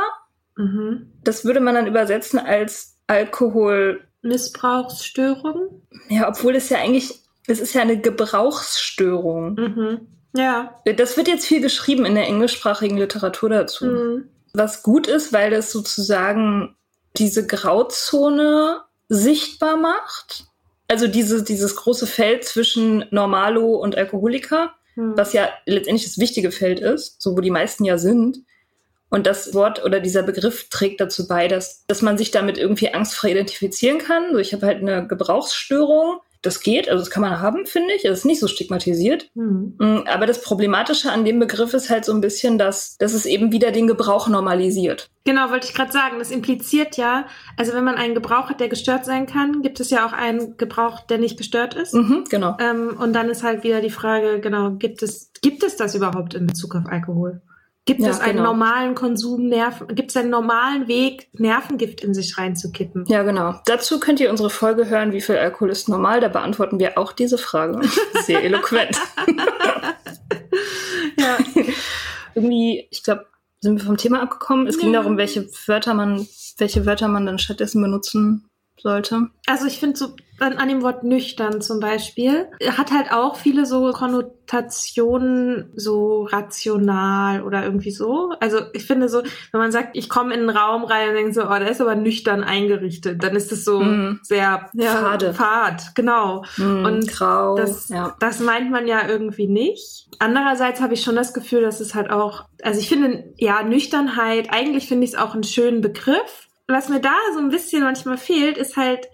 B: Mhm. Das würde man dann übersetzen als Alkohol.
A: Missbrauchsstörung?
B: Ja, obwohl es ja eigentlich, es ist ja eine Gebrauchsstörung.
A: Mhm. Ja.
B: Das wird jetzt viel geschrieben in der englischsprachigen Literatur dazu. Mhm. Was gut ist, weil das sozusagen diese Grauzone sichtbar macht. Also diese, dieses große Feld zwischen Normalo und Alkoholiker hm. was ja letztendlich das wichtige Feld ist, so wo die meisten ja sind. Und das Wort oder dieser Begriff trägt dazu bei, dass, dass man sich damit irgendwie angstfrei identifizieren kann. So, ich habe halt eine Gebrauchsstörung das geht, also das kann man haben, finde ich. Es ist nicht so stigmatisiert. Mhm. Aber das Problematische an dem Begriff ist halt so ein bisschen, dass, dass es eben wieder den Gebrauch normalisiert.
A: Genau, wollte ich gerade sagen. Das impliziert ja, also wenn man einen Gebrauch hat, der gestört sein kann, gibt es ja auch einen Gebrauch, der nicht gestört ist.
B: Mhm, genau.
A: Ähm, und dann ist halt wieder die Frage, genau, gibt es, gibt es das überhaupt in Bezug auf Alkohol? Gibt ja, es einen genau. normalen Konsum, Nerven, gibt es einen normalen Weg, Nervengift in sich reinzukippen?
B: Ja, genau. Dazu könnt ihr unsere Folge hören, wie viel Alkohol ist normal? Da beantworten wir auch diese Frage. *laughs* Sehr eloquent. *laughs* ja. Irgendwie, ich glaube, sind wir vom Thema abgekommen. Es ja. ging darum, welche Wörter man welche Wörter man dann stattdessen benutzen sollte.
A: Also ich finde so an, an dem Wort nüchtern zum Beispiel hat halt auch viele so Konnotationen, so rational oder irgendwie so. Also ich finde so, wenn man sagt, ich komme in einen Raum rein und denke so, oh, der ist aber nüchtern eingerichtet, dann ist es so mm. sehr
B: ja, fade.
A: Fad, genau.
B: Mm, und grau.
A: Das,
B: ja.
A: das meint man ja irgendwie nicht. Andererseits habe ich schon das Gefühl, dass es halt auch, also ich finde, ja, Nüchternheit, eigentlich finde ich es auch einen schönen Begriff was mir da so ein bisschen manchmal fehlt, ist halt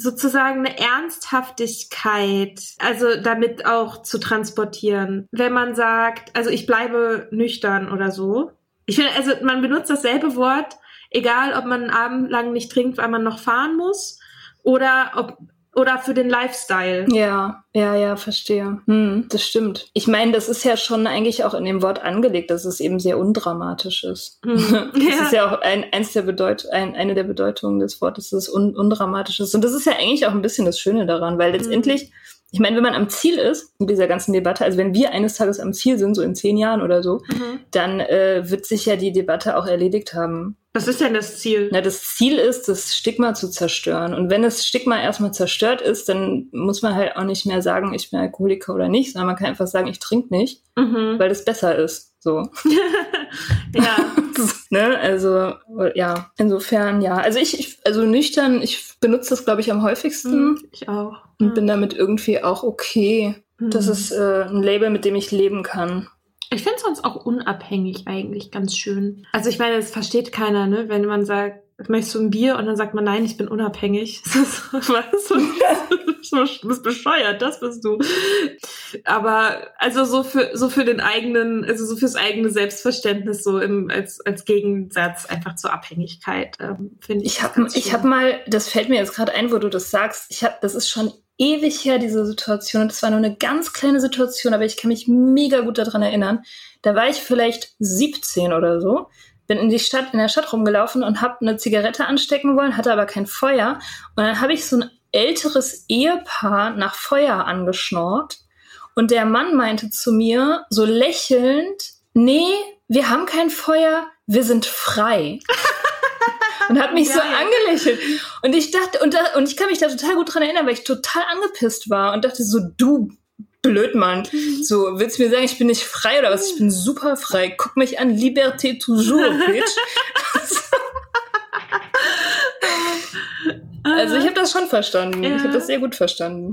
A: sozusagen eine Ernsthaftigkeit, also damit auch zu transportieren. Wenn man sagt, also ich bleibe nüchtern oder so. Ich finde, also man benutzt dasselbe Wort, egal ob man einen Abend lang nicht trinkt, weil man noch fahren muss, oder ob oder für den Lifestyle.
B: Ja, ja, ja, verstehe. Hm, das stimmt. Ich meine, das ist ja schon eigentlich auch in dem Wort angelegt, dass es eben sehr undramatisch ist. Hm, *laughs* das ja. ist ja auch ein, eins der Bedeut ein, eine der Bedeutungen des Wortes, dass es un undramatisch ist. Und das ist ja eigentlich auch ein bisschen das Schöne daran, weil letztendlich hm ich meine, wenn man am Ziel ist in dieser ganzen Debatte, also wenn wir eines Tages am Ziel sind, so in zehn Jahren oder so, mhm. dann äh, wird sich ja die Debatte auch erledigt haben.
A: Was ist denn das Ziel?
B: Na, das Ziel ist, das Stigma zu zerstören. Und wenn das Stigma erstmal zerstört ist, dann muss man halt auch nicht mehr sagen, ich bin Alkoholiker oder nicht, sondern man kann einfach sagen, ich trinke nicht, mhm. weil das besser ist. So. *laughs*
A: ja. *laughs*
B: ne? Also, ja, insofern, ja. Also ich, ich also nüchtern, ich benutze das, glaube ich, am häufigsten.
A: Mhm, ich auch.
B: Und bin damit irgendwie auch okay. Mhm. Das ist äh, ein Label, mit dem ich leben kann.
A: Ich finde es sonst auch unabhängig eigentlich ganz schön. Also ich meine, das versteht keiner, ne? Wenn man sagt, möchtest du ein Bier? Und dann sagt man, nein, ich bin unabhängig. *laughs* Was? *laughs* Du bist bescheuert, das bist du. Aber also so für so für den eigenen, also so fürs eigene Selbstverständnis so im, als als Gegensatz einfach zur Abhängigkeit ähm, finde ich.
B: Ich habe ich habe mal, das fällt mir jetzt gerade ein, wo du das sagst. Ich habe, das ist schon ewig her diese Situation. Und das war nur eine ganz kleine Situation, aber ich kann mich mega gut daran erinnern. Da war ich vielleicht 17 oder so bin in die Stadt, in der Stadt rumgelaufen und habe eine Zigarette anstecken wollen, hatte aber kein Feuer. Und dann habe ich so ein älteres Ehepaar nach Feuer angeschnort. Und der Mann meinte zu mir, so lächelnd, nee, wir haben kein Feuer, wir sind frei. *laughs* und hat mich ja, so ja. angelächelt. Und ich dachte, und, da, und ich kann mich da total gut dran erinnern, weil ich total angepisst war und dachte so, du blöd, Mann. Mhm. So, willst du mir sagen, ich bin nicht frei oder was? Ich bin super frei. Guck mich an, Liberté toujours, *laughs* bitch. Also ich habe das schon verstanden. Ja. Ich habe das sehr gut verstanden.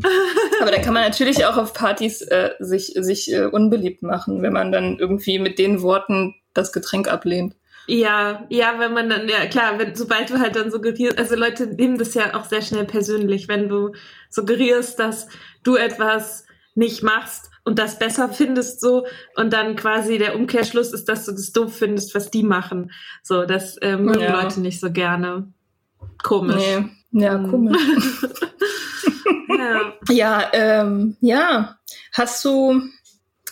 B: Aber da kann man natürlich auch auf Partys äh, sich, sich äh, unbeliebt machen, wenn man dann irgendwie mit den Worten das Getränk ablehnt.
A: Ja, ja, wenn man dann, ja klar, wenn, sobald du halt dann suggerierst, also Leute nehmen das ja auch sehr schnell persönlich, wenn du suggerierst, dass du etwas nicht machst und das besser findest so und dann quasi der Umkehrschluss ist, dass du das doof findest, was die machen. So, das äh, mögen ja. Leute nicht so gerne. Komisch. Nee.
B: Ja, mhm. komisch. *laughs* ja, ja, ähm, ja. Hast du,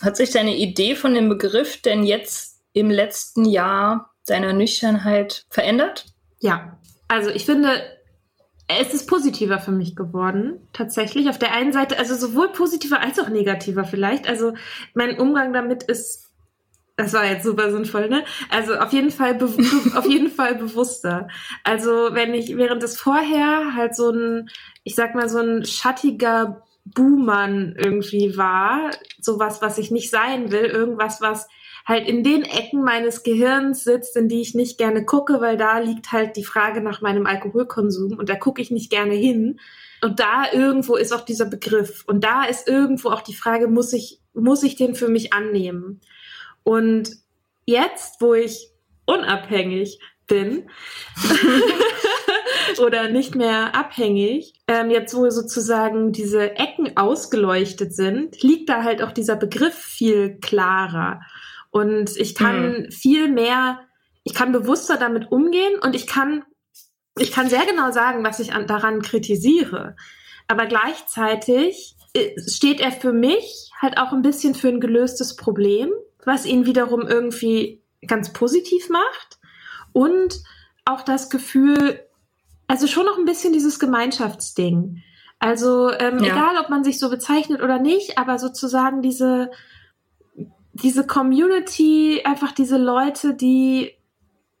B: hat sich deine Idee von dem Begriff denn jetzt im letzten Jahr deiner Nüchternheit verändert?
A: Ja. Also ich finde, es ist positiver für mich geworden, tatsächlich. Auf der einen Seite, also sowohl positiver als auch negativer vielleicht. Also mein Umgang damit ist, das war jetzt super sinnvoll, ne? Also auf jeden Fall, *laughs* auf jeden Fall bewusster. Also wenn ich während es vorher halt so ein, ich sag mal so ein schattiger Buhmann irgendwie war, sowas, was ich nicht sein will, irgendwas, was halt in den Ecken meines Gehirns sitzt, in die ich nicht gerne gucke, weil da liegt halt die Frage nach meinem Alkoholkonsum und da gucke ich nicht gerne hin. Und da irgendwo ist auch dieser Begriff und da ist irgendwo auch die Frage, muss ich, muss ich den für mich annehmen? Und jetzt, wo ich unabhängig bin, *laughs* oder nicht mehr abhängig. Ähm, jetzt, wo sozusagen diese Ecken ausgeleuchtet sind, liegt da halt auch dieser Begriff viel klarer. Und ich kann mhm. viel mehr, ich kann bewusster damit umgehen und ich kann, ich kann sehr genau sagen, was ich an, daran kritisiere. Aber gleichzeitig äh, steht er für mich halt auch ein bisschen für ein gelöstes Problem, was ihn wiederum irgendwie ganz positiv macht und auch das Gefühl, also schon noch ein bisschen dieses Gemeinschaftsding. Also ähm, ja. egal, ob man sich so bezeichnet oder nicht, aber sozusagen diese diese Community, einfach diese Leute, die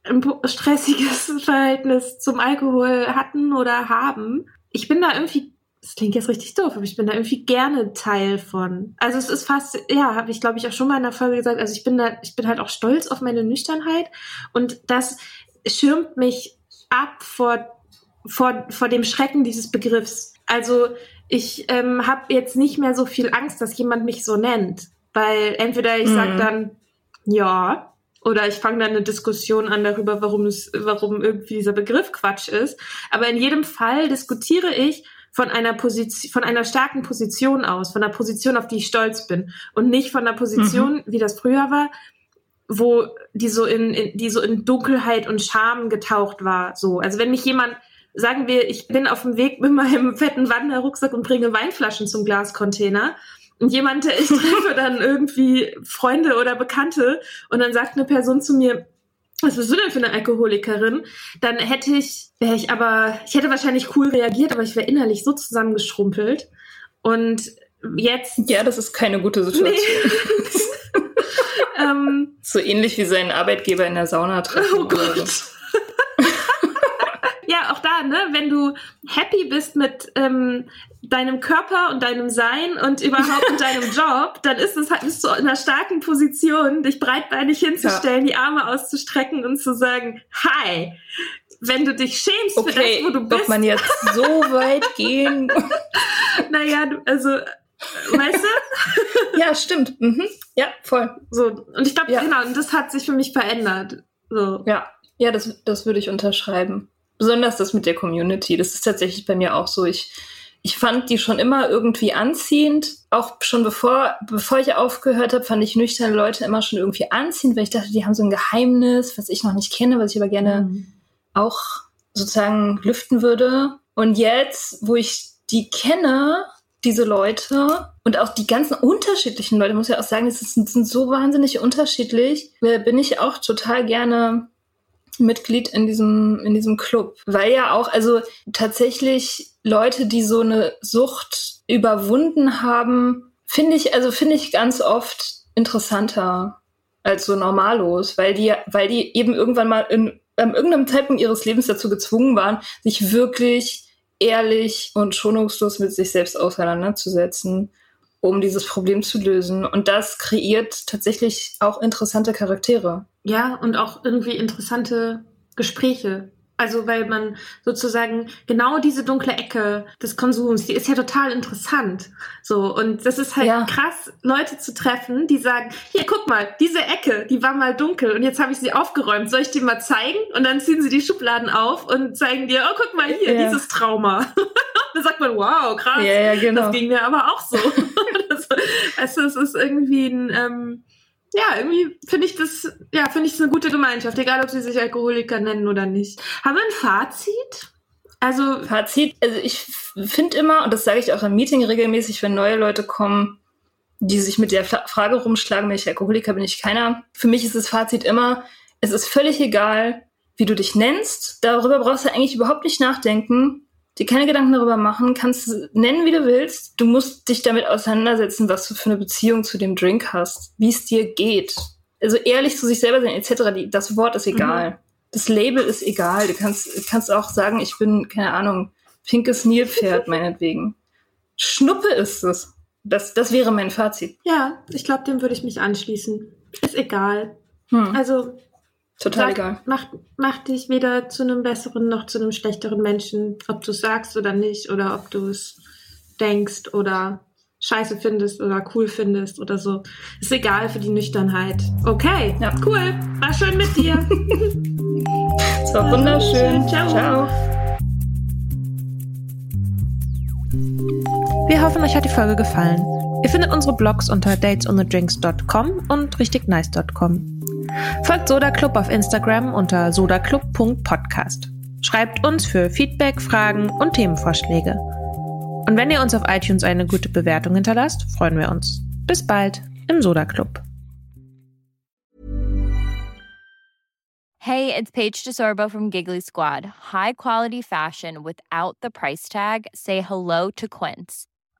A: ein stressiges *laughs* Verhältnis zum Alkohol hatten oder haben. Ich bin da irgendwie, das klingt jetzt richtig doof, aber ich bin da irgendwie gerne Teil von. Also es ist fast, ja, habe ich glaube ich auch schon mal in der Folge gesagt, also ich bin da, ich bin halt auch stolz auf meine Nüchternheit und das schirmt mich ab vor, vor, vor dem Schrecken dieses Begriffs. Also ich ähm, habe jetzt nicht mehr so viel Angst, dass jemand mich so nennt. Weil entweder ich mhm. sage dann, ja, oder ich fange dann eine Diskussion an darüber, warum es, warum irgendwie dieser Begriff Quatsch ist. Aber in jedem Fall diskutiere ich von einer Position, von einer starken Position aus, von einer Position, auf die ich stolz bin und nicht von einer Position, mhm. wie das früher war, wo die so in, in, die so in Dunkelheit und Scham getaucht war. So, also wenn mich jemand sagen wir, ich bin auf dem Weg mit meinem fetten Wanderrucksack und bringe Weinflaschen zum Glascontainer und jemand, ich treffe *laughs* dann irgendwie Freunde oder Bekannte und dann sagt eine Person zu mir, was bist du denn für eine Alkoholikerin? Dann hätte ich, wäre ich aber, ich hätte wahrscheinlich cool reagiert, aber ich wäre innerlich so zusammengeschrumpelt. Und jetzt.
B: Ja, das ist keine gute Situation. Nee. *laughs* ähm, so ähnlich wie seinen Arbeitgeber in der Sauna treffen. Oh Gott. *laughs*
A: Ja, auch da, ne, wenn du happy bist mit ähm, deinem Körper und deinem Sein und überhaupt *laughs* mit deinem Job, dann ist es halt bist du in einer starken Position, dich breitbeinig hinzustellen, ja. die Arme auszustrecken und zu sagen, hi. Wenn du dich schämst
B: okay,
A: für das, wo du bist.
B: Doch man jetzt so *laughs* weit gehen?
A: naja, also weißt du? *laughs*
B: ja, stimmt. Mhm. Ja, voll.
A: So, und ich glaube, ja. genau, und das hat sich für mich verändert. So.
B: Ja, ja, das, das würde ich unterschreiben besonders das mit der Community. Das ist tatsächlich bei mir auch so. Ich, ich fand die schon immer irgendwie anziehend. Auch schon bevor, bevor ich aufgehört habe, fand ich nüchterne Leute immer schon irgendwie anziehend, weil ich dachte, die haben so ein Geheimnis, was ich noch nicht kenne, was ich aber gerne mhm. auch sozusagen lüften würde. Und jetzt, wo ich die kenne, diese Leute und auch die ganzen unterschiedlichen Leute, muss ja auch sagen, es sind, sind so wahnsinnig unterschiedlich, bin ich auch total gerne Mitglied in diesem, in diesem Club. Weil ja auch, also tatsächlich Leute, die so eine Sucht überwunden haben, finde ich, also finde ich ganz oft interessanter als so normallos, weil die, weil die eben irgendwann mal in, an irgendeinem Zeitpunkt ihres Lebens dazu gezwungen waren, sich wirklich ehrlich und schonungslos mit sich selbst auseinanderzusetzen, um dieses Problem zu lösen. Und das kreiert tatsächlich auch interessante Charaktere.
A: Ja, und auch irgendwie interessante Gespräche. Also weil man sozusagen genau diese dunkle Ecke des Konsums, die ist ja total interessant. So und das ist halt ja. krass, Leute zu treffen, die sagen, hier guck mal, diese Ecke, die war mal dunkel und jetzt habe ich sie aufgeräumt. Soll ich dir mal zeigen? Und dann ziehen sie die Schubladen auf und zeigen dir, oh guck mal hier, ja. dieses Trauma. *laughs* dann sagt man, wow, krass.
B: Ja, ja, genau.
A: Das ging mir aber auch so. *laughs* das, also, es ist irgendwie ein ähm, ja, irgendwie finde ich das, ja, finde ich das eine gute Gemeinschaft, egal ob sie sich Alkoholiker nennen oder nicht. Haben wir ein Fazit?
B: Also Fazit, also ich finde immer, und das sage ich auch im Meeting regelmäßig, wenn neue Leute kommen, die sich mit der Frage rumschlagen, bin ich Alkoholiker, bin ich keiner. Für mich ist das Fazit immer, es ist völlig egal, wie du dich nennst. Darüber brauchst du eigentlich überhaupt nicht nachdenken dir keine Gedanken darüber machen, kannst es nennen, wie du willst. Du musst dich damit auseinandersetzen, was du für eine Beziehung zu dem Drink hast, wie es dir geht. Also ehrlich zu sich selber sein, etc. das Wort ist egal. Mhm. Das Label ist egal. Du kannst, kannst auch sagen, ich bin, keine Ahnung, pinkes Nilpferd, *laughs* meinetwegen. Schnuppe ist es. Das, das wäre mein Fazit.
A: Ja, ich glaube, dem würde ich mich anschließen. Ist egal. Hm. Also
B: Total Sag, egal.
A: Macht, macht dich weder zu einem besseren noch zu einem schlechteren Menschen, ob du es sagst oder nicht, oder ob du es denkst oder scheiße findest oder cool findest oder so. Ist egal für die Nüchternheit. Okay, ja. cool. War schön mit dir. *laughs*
B: Es war wunderschön.
A: Ciao. Ciao. Wir hoffen, euch hat die Folge gefallen. Ihr findet unsere Blogs unter datesonthedrinks.com und richtignice.com. Folgt Soda Club auf Instagram unter sodaclub.podcast. Schreibt uns für Feedback, Fragen und Themenvorschläge. Und wenn ihr uns auf iTunes eine gute Bewertung hinterlasst, freuen wir uns. Bis bald im Soda Club.
D: Hey, it's Paige DeSorbo from Giggly Squad. High quality fashion without the price tag. Say hello to Quince.